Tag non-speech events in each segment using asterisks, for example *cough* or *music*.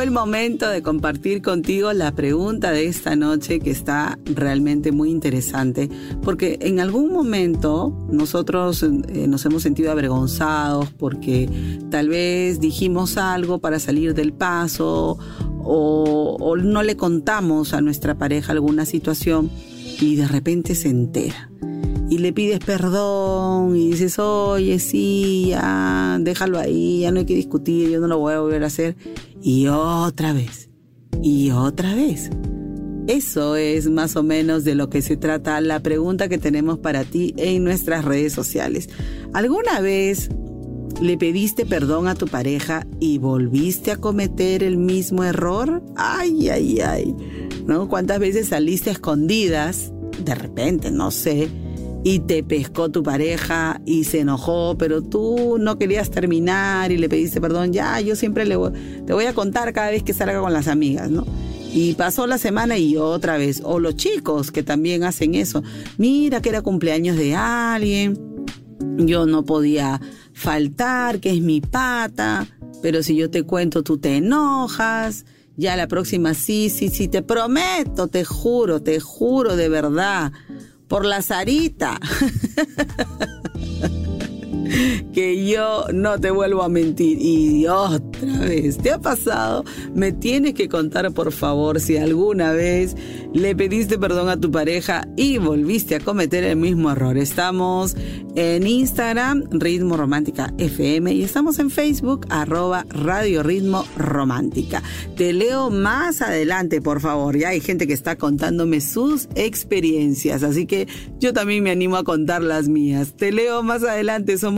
El momento de compartir contigo la pregunta de esta noche que está realmente muy interesante, porque en algún momento nosotros eh, nos hemos sentido avergonzados porque tal vez dijimos algo para salir del paso o, o no le contamos a nuestra pareja alguna situación y de repente se entera y le pides perdón y dices, oye, sí, ya, déjalo ahí, ya no hay que discutir, yo no lo voy a volver a hacer. Y otra vez, y otra vez. Eso es más o menos de lo que se trata la pregunta que tenemos para ti en nuestras redes sociales. ¿Alguna vez le pediste perdón a tu pareja y volviste a cometer el mismo error? Ay, ay, ay. ¿No? ¿Cuántas veces saliste a escondidas? De repente, no sé y te pescó tu pareja y se enojó, pero tú no querías terminar y le pediste perdón, ya, yo siempre le voy, te voy a contar cada vez que salga con las amigas, ¿no? Y pasó la semana y otra vez, o los chicos que también hacen eso, mira que era cumpleaños de alguien, yo no podía faltar, que es mi pata, pero si yo te cuento tú te enojas, ya la próxima sí, sí, sí, te prometo, te juro, te juro de verdad por la Sarita. *laughs* *laughs* que yo no te vuelvo a mentir. Y otra vez, ¿te ha pasado? Me tienes que contar, por favor, si alguna vez le pediste perdón a tu pareja y volviste a cometer el mismo error. Estamos en Instagram, Ritmo Romántica FM, y estamos en Facebook, arroba Radio Ritmo Romántica. Te leo más adelante, por favor. Ya hay gente que está contándome sus experiencias, así que yo también me animo a contar las mías. Te leo más adelante. Somos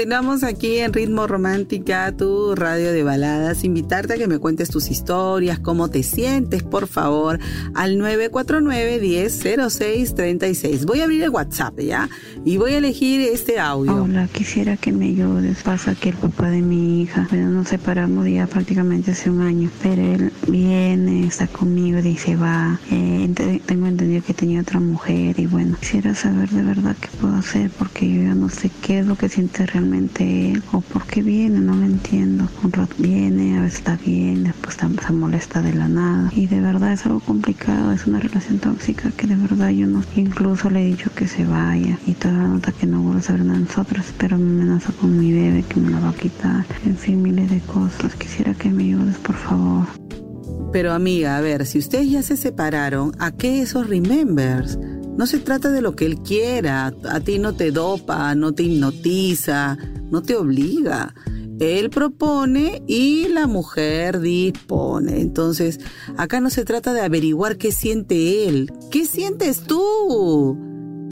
Continuamos aquí en Ritmo Romántica, tu radio de baladas. Invitarte a que me cuentes tus historias, cómo te sientes, por favor, al 949-100636. Voy a abrir el WhatsApp, ¿ya? Y voy a elegir este audio. Hola, quisiera que me ayudes. Pasa que el papá de mi hija, bueno, nos separamos ya prácticamente hace un año, pero él viene, está conmigo, dice va. Eh, tengo entendido que tenía otra mujer y bueno, quisiera saber de verdad qué puedo hacer porque yo ya no sé qué es lo que siente realmente él o por qué viene, no lo entiendo. Un rato viene, a veces está bien, después se molesta de la nada. Y de verdad es algo complicado, es una relación tóxica que de verdad yo no, incluso le he dicho que se vaya y toda la nota que no vuelve a saber nada de nosotros, pero me amenaza con mi bebé que me la va a quitar. En fin, miles de cosas. Quisiera que me ayudes, por favor. Pero amiga, a ver, si ustedes ya se separaron, ¿a qué esos remembers? No se trata de lo que él quiera, a ti no te dopa, no te hipnotiza, no te obliga. Él propone y la mujer dispone. Entonces, acá no se trata de averiguar qué siente él. ¿Qué sientes tú?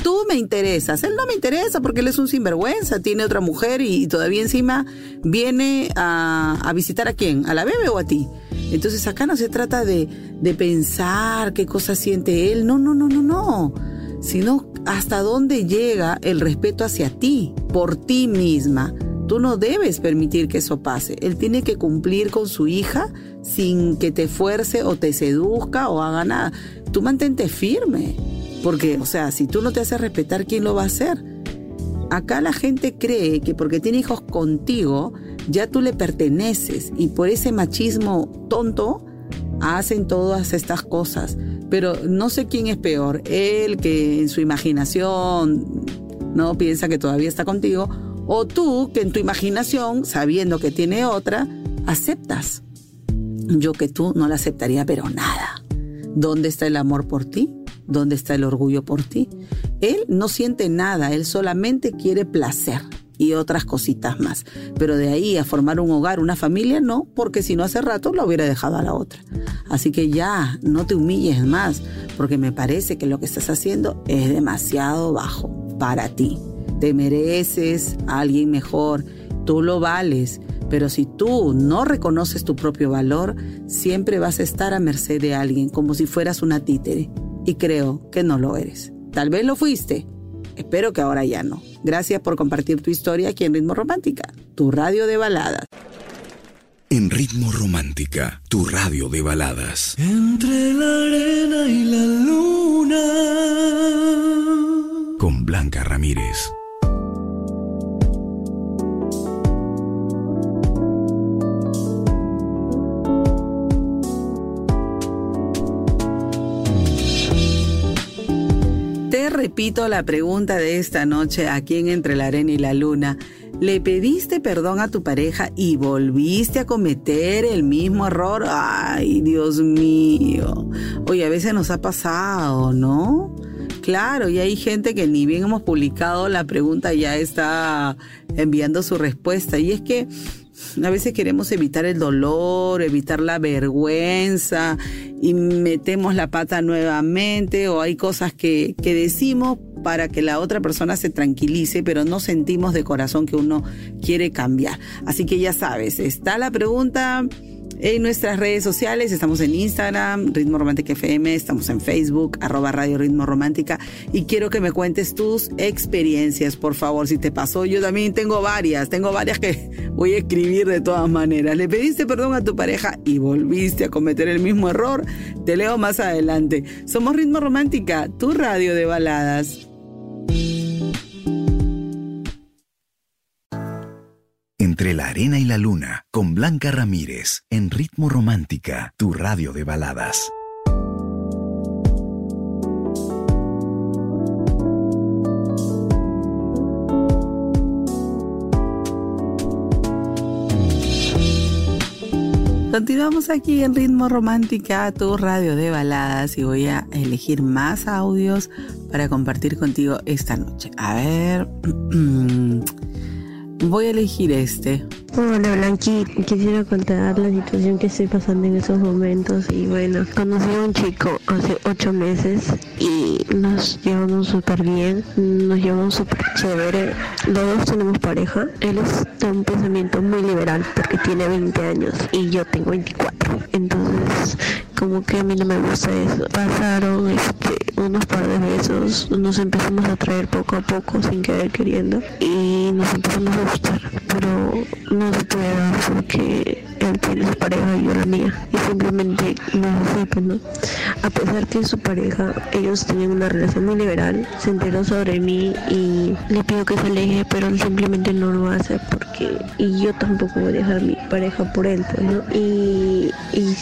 Tú me interesas. Él no me interesa porque él es un sinvergüenza, tiene otra mujer y, todavía encima viene a, a visitar a quién, a la bebé o a ti. Entonces acá no se trata de, de pensar qué cosa siente él, no, no, no, no, no, sino hasta dónde llega el respeto hacia ti, por ti misma. Tú no debes permitir que eso pase. Él tiene que cumplir con su hija sin que te fuerce o te seduzca o haga nada. Tú mantente firme. Porque, o sea, si tú no te haces respetar, ¿quién lo va a hacer? Acá la gente cree que porque tiene hijos contigo, ya tú le perteneces y por ese machismo tonto hacen todas estas cosas. Pero no sé quién es peor, él que en su imaginación no piensa que todavía está contigo, o tú que en tu imaginación, sabiendo que tiene otra, aceptas. Yo que tú no la aceptaría, pero nada. ¿Dónde está el amor por ti? ¿Dónde está el orgullo por ti? Él no siente nada, él solamente quiere placer y otras cositas más. Pero de ahí a formar un hogar, una familia, no, porque si no hace rato lo hubiera dejado a la otra. Así que ya, no te humilles más, porque me parece que lo que estás haciendo es demasiado bajo para ti. Te mereces a alguien mejor, tú lo vales, pero si tú no reconoces tu propio valor, siempre vas a estar a merced de alguien como si fueras una títere. Y creo que no lo eres. Tal vez lo fuiste. Espero que ahora ya no. Gracias por compartir tu historia aquí en Ritmo Romántica, tu radio de baladas. En Ritmo Romántica, tu radio de baladas. Entre la arena y la luna. Con Blanca Ramírez. Repito la pregunta de esta noche aquí en Entre la Arena y la Luna. ¿Le pediste perdón a tu pareja y volviste a cometer el mismo error? Ay, Dios mío. Oye, a veces nos ha pasado, ¿no? Claro, y hay gente que ni bien hemos publicado la pregunta ya está enviando su respuesta. Y es que a veces queremos evitar el dolor, evitar la vergüenza y metemos la pata nuevamente o hay cosas que, que decimos para que la otra persona se tranquilice, pero no sentimos de corazón que uno quiere cambiar. Así que ya sabes, está la pregunta en nuestras redes sociales. Estamos en Instagram, Ritmo Romántica FM, estamos en Facebook, arroba Radio Ritmo Romántica. Y quiero que me cuentes tus experiencias, por favor. Si te pasó, yo también tengo varias, tengo varias que voy a escribir de todas maneras. Le pediste perdón a tu pareja y volviste a cometer el mismo error. Te leo más adelante. Somos Ritmo Romántica, tu radio de baladas. Entre la arena y la luna, con Blanca Ramírez, en Ritmo Romántica, tu radio de baladas. Continuamos aquí en Ritmo Romántica, tu radio de baladas, y voy a elegir más audios para compartir contigo esta noche. A ver, *clears throat* voy a elegir este. Hola Blanqui, quisiera contar la situación que estoy pasando en esos momentos y bueno, conocí a un chico hace ocho meses y nos llevamos súper bien, nos llevamos súper chévere, los dos tenemos pareja, él es de un pensamiento muy liberal porque tiene 20 años y yo tengo 24, entonces como que a mí no me gusta eso, pasaron este, unos par de besos, nos empezamos a traer poco a poco sin querer queriendo y nos empezamos a gustar, pero no se puede dar porque él tiene su pareja y yo la mía. Y simplemente no se sepa, ¿no? A pesar que su pareja, ellos tenían una relación muy liberal, se enteró sobre mí y le pido que se aleje, pero él simplemente no lo hace porque... Y yo tampoco voy a dejar mi pareja por él, pues, ¿no? Y, y,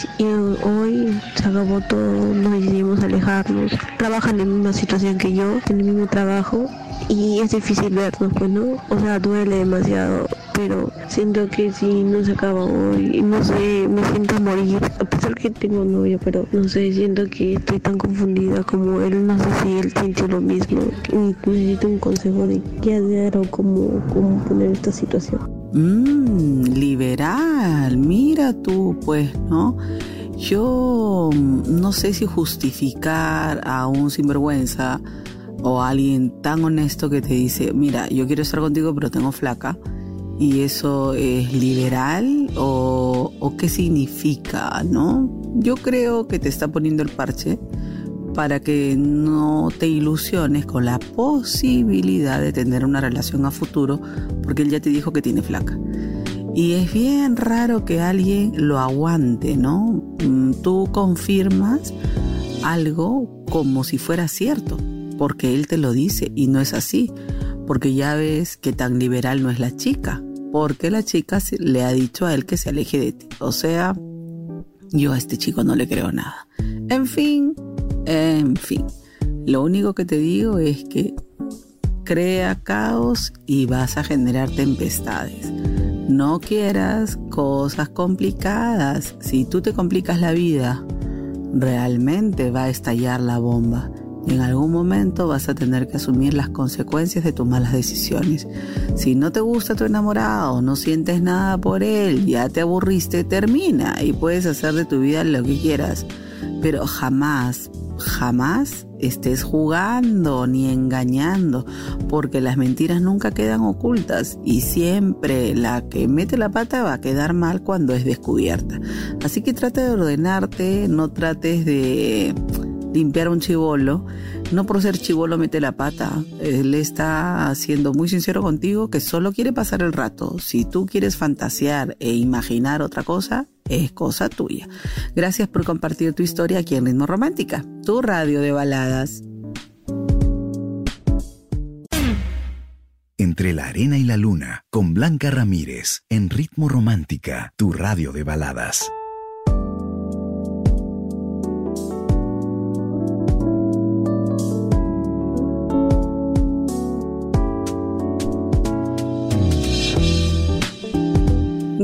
hoy se acabó todo, nos decidimos alejarnos. Trabajan en una situación que yo, en el mismo trabajo, y es difícil vernos, pues, ¿no? O sea, duele demasiado pero siento que si no se acaba hoy, no sé, me siento a morir, a pesar que tengo novio, pero no sé, siento que estoy tan confundida como él, no sé si él siente lo mismo, necesito un consejo de qué hacer o cómo, cómo poner esta situación. Mmm, liberal, mira tú, pues, ¿no? Yo no sé si justificar a un sinvergüenza o a alguien tan honesto que te dice, mira, yo quiero estar contigo pero tengo flaca y eso es liberal o, qué significa, ¿no? Yo creo que te está poniendo el parche para que no te ilusiones con la posibilidad de tener una relación a futuro, porque él ya te dijo que tiene flaca. Y es bien raro que alguien lo aguante, ¿no? Mm, tú confirmas algo como si fuera cierto, porque él te lo dice y no es así, porque ya ves que tan liberal no es la chica porque la chica le ha dicho a él que se aleje de ti. O sea, yo a este chico no le creo nada. En fin, en fin. Lo único que te digo es que crea caos y vas a generar tempestades. No quieras cosas complicadas. Si tú te complicas la vida, realmente va a estallar la bomba. En algún momento vas a tener que asumir las consecuencias de tus malas decisiones. Si no te gusta tu enamorado, no sientes nada por él, ya te aburriste, termina y puedes hacer de tu vida lo que quieras. Pero jamás, jamás estés jugando ni engañando, porque las mentiras nunca quedan ocultas y siempre la que mete la pata va a quedar mal cuando es descubierta. Así que trata de ordenarte, no trates de limpiar un chivolo. No por ser chivolo mete la pata. Él está siendo muy sincero contigo que solo quiere pasar el rato. Si tú quieres fantasear e imaginar otra cosa, es cosa tuya. Gracias por compartir tu historia aquí en Ritmo Romántica, tu radio de baladas. Entre la arena y la luna, con Blanca Ramírez, en Ritmo Romántica, tu radio de baladas.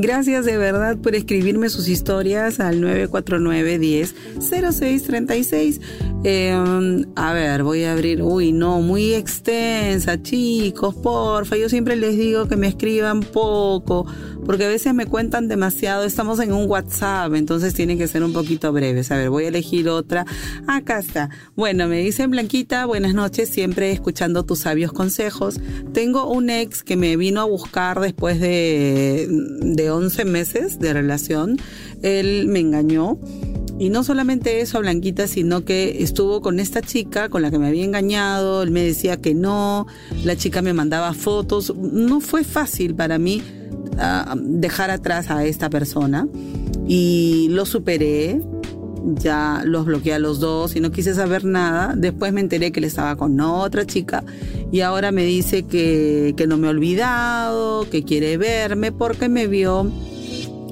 Gracias de verdad por escribirme sus historias al 949 10 0636. Eh, a ver, voy a abrir. Uy, no, muy extensa, chicos, porfa. Yo siempre les digo que me escriban poco, porque a veces me cuentan demasiado. Estamos en un WhatsApp, entonces tienen que ser un poquito breves. A ver, voy a elegir otra. Acá está. Bueno, me dicen Blanquita, buenas noches, siempre escuchando tus sabios consejos. Tengo un ex que me vino a buscar después de, de 11 meses de relación. Él me engañó. Y no solamente eso, Blanquita, sino que estuvo con esta chica con la que me había engañado, él me decía que no, la chica me mandaba fotos, no fue fácil para mí uh, dejar atrás a esta persona y lo superé, ya los bloqueé a los dos y no quise saber nada. Después me enteré que él estaba con otra chica y ahora me dice que, que no me ha olvidado, que quiere verme porque me vio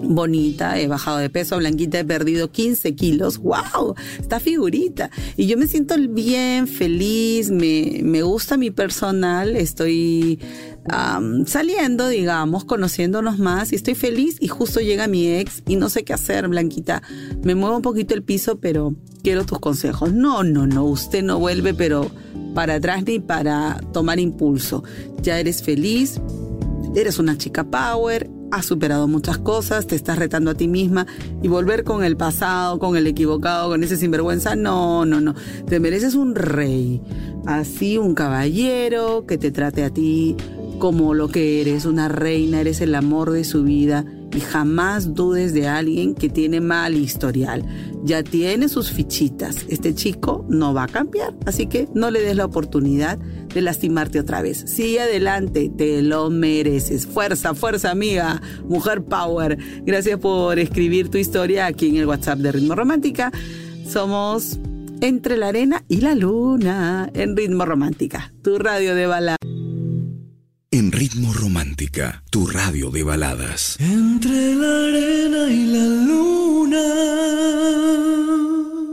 bonita, he bajado de peso, blanquita, he perdido 15 kilos, wow, está figurita. Y yo me siento bien, feliz, me, me gusta mi personal, estoy saliendo, digamos, conociéndonos más y estoy feliz y justo llega mi ex y no sé qué hacer, Blanquita. Me muevo un poquito el piso, pero quiero tus consejos. No, no, no, usted no vuelve, pero para atrás ni para tomar impulso. Ya eres feliz, eres una chica power, has superado muchas cosas, te estás retando a ti misma y volver con el pasado, con el equivocado, con ese sinvergüenza, no, no, no. Te mereces un rey, así un caballero que te trate a ti como lo que eres, una reina, eres el amor de su vida y jamás dudes de alguien que tiene mal historial. Ya tiene sus fichitas. Este chico no va a cambiar, así que no le des la oportunidad de lastimarte otra vez. Sigue adelante, te lo mereces. Fuerza, fuerza amiga, mujer power. Gracias por escribir tu historia aquí en el WhatsApp de Ritmo Romántica. Somos entre la arena y la luna en Ritmo Romántica, tu radio de baladas. En Ritmo Romántica, tu radio de baladas. Entre la arena y la luna.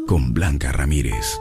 Con Blanca Ramírez.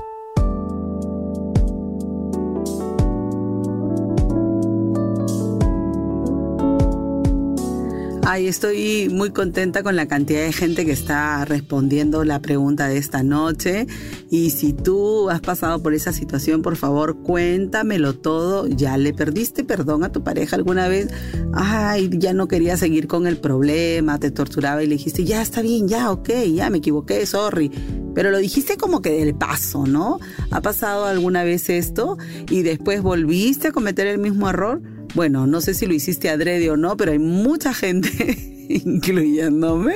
Ay, estoy muy contenta con la cantidad de gente que está respondiendo la pregunta de esta noche. Y si tú has pasado por esa situación, por favor, cuéntamelo todo. ¿Ya le perdiste perdón a tu pareja alguna vez? Ay, ya no quería seguir con el problema, te torturaba y le dijiste, ya está bien, ya, ok, ya me equivoqué, sorry. Pero lo dijiste como que del paso, ¿no? ¿Ha pasado alguna vez esto y después volviste a cometer el mismo error? Bueno, no sé si lo hiciste adrede o no, pero hay mucha gente, *laughs* incluyéndome,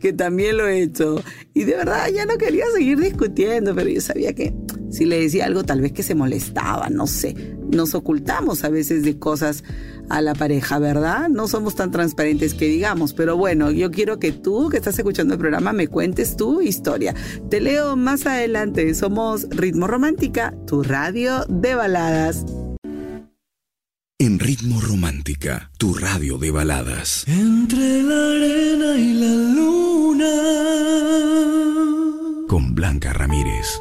que también lo he hecho. Y de verdad ya no quería seguir discutiendo, pero yo sabía que si le decía algo tal vez que se molestaba, no sé. Nos ocultamos a veces de cosas a la pareja, ¿verdad? No somos tan transparentes que digamos, pero bueno, yo quiero que tú que estás escuchando el programa me cuentes tu historia. Te leo más adelante. Somos Ritmo Romántica, tu radio de baladas. En Ritmo Romántica, tu radio de baladas. Entre la arena y la luna. Con Blanca Ramírez.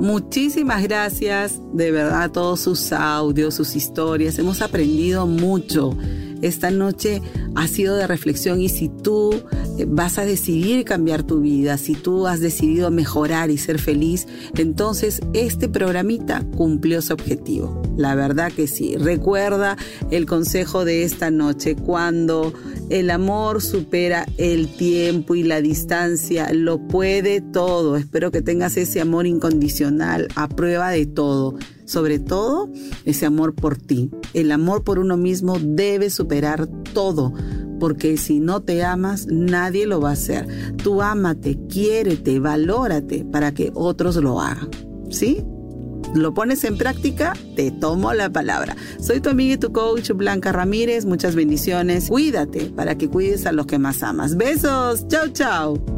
Muchísimas gracias de verdad a todos sus audios, sus historias. Hemos aprendido mucho esta noche ha sido de reflexión y si tú vas a decidir cambiar tu vida, si tú has decidido mejorar y ser feliz, entonces este programita cumplió su objetivo. La verdad que sí. Recuerda el consejo de esta noche, cuando el amor supera el tiempo y la distancia, lo puede todo. Espero que tengas ese amor incondicional a prueba de todo sobre todo ese amor por ti. El amor por uno mismo debe superar todo, porque si no te amas, nadie lo va a hacer. Tú ámate, quiérete, valórate para que otros lo hagan. ¿Sí? lo pones en práctica, te tomo la palabra. Soy tu amiga y tu coach Blanca Ramírez. Muchas bendiciones. Cuídate para que cuides a los que más amas. Besos. Chao, chao.